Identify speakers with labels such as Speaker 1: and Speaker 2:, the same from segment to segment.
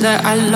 Speaker 1: Ooh.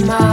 Speaker 2: my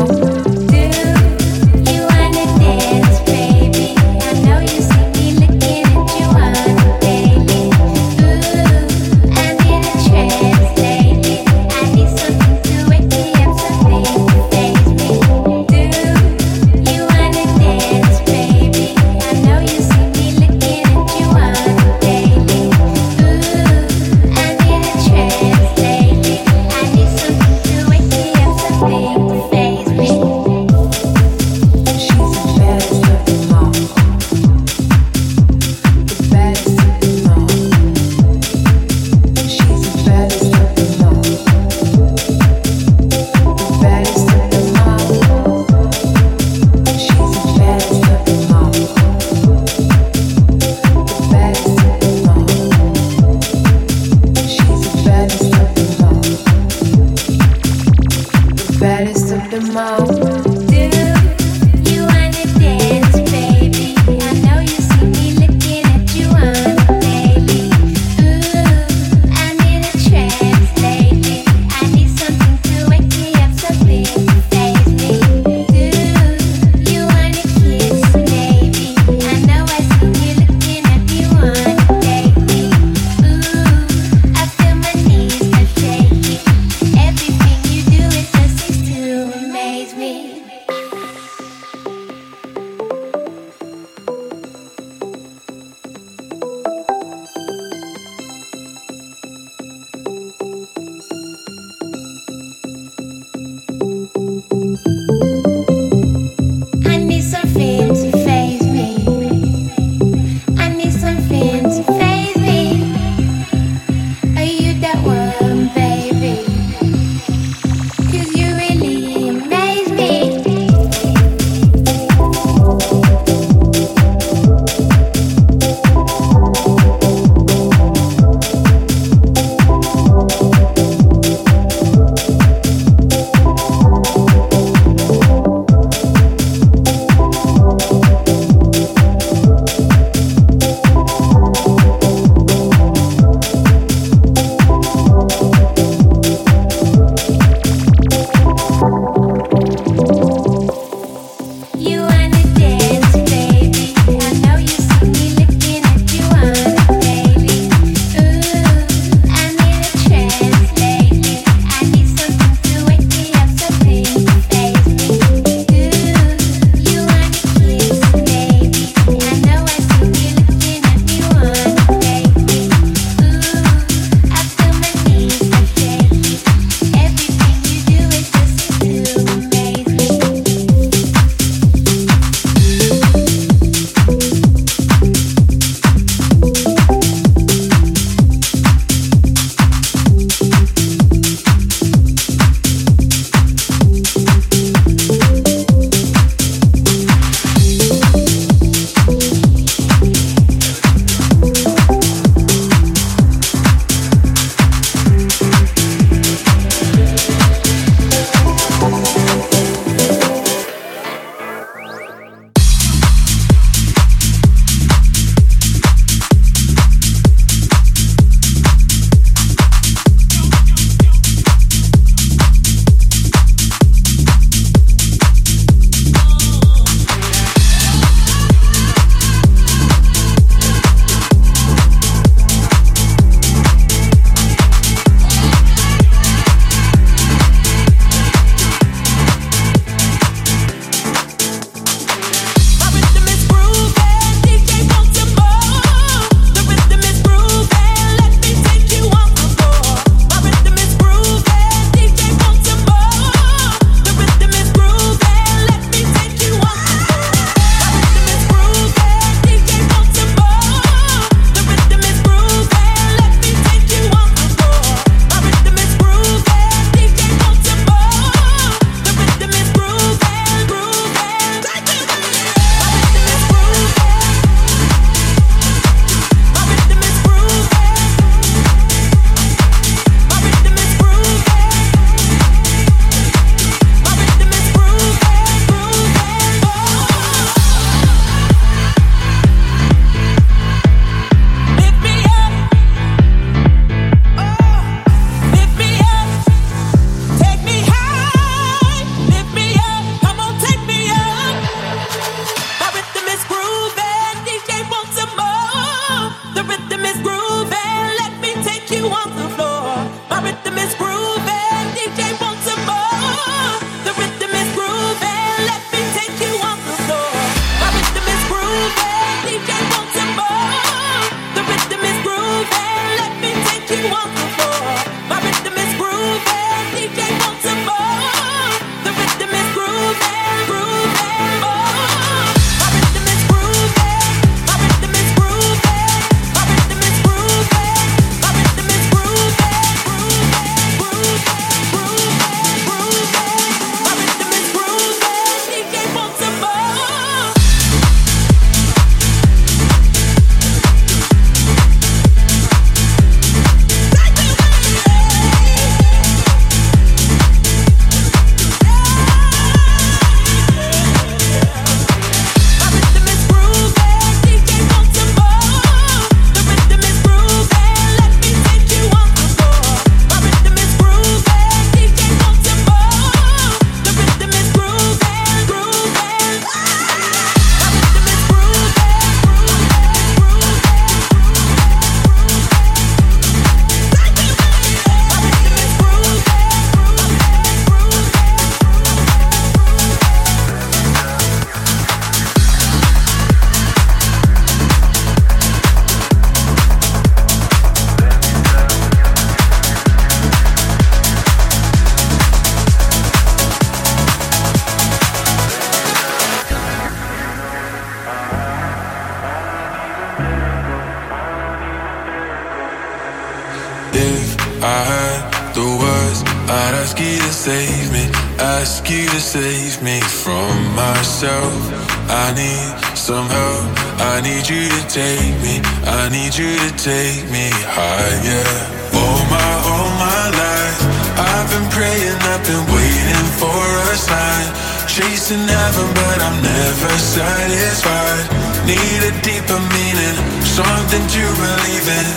Speaker 2: need a deeper meaning, something to believe in.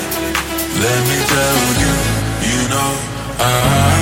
Speaker 2: Let me tell you, you know I.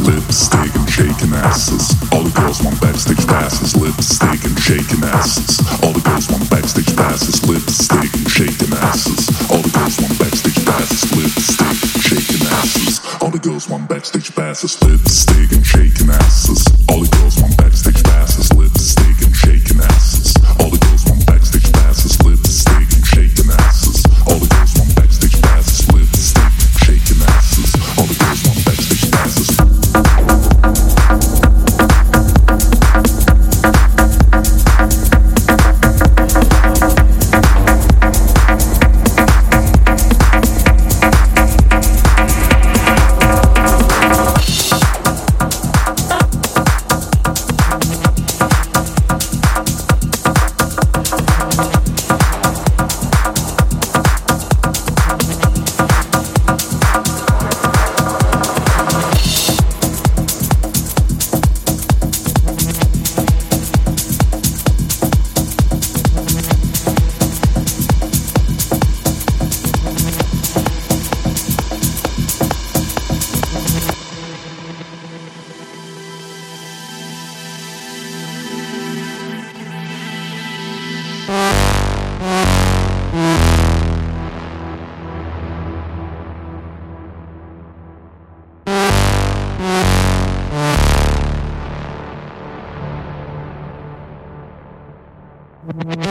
Speaker 3: Lipstick and shaking asses. All the girls want backstage passes. Lipstick and shaking asses. All the girls want backstage passes. Lipstick and shaking asses. All the girls want backstage passes. Lipstick and shaking asses. All the girls want backstage passes. Lipstick and shaking asses. All the girls want backstage passes. Lipstick
Speaker 4: Thank you.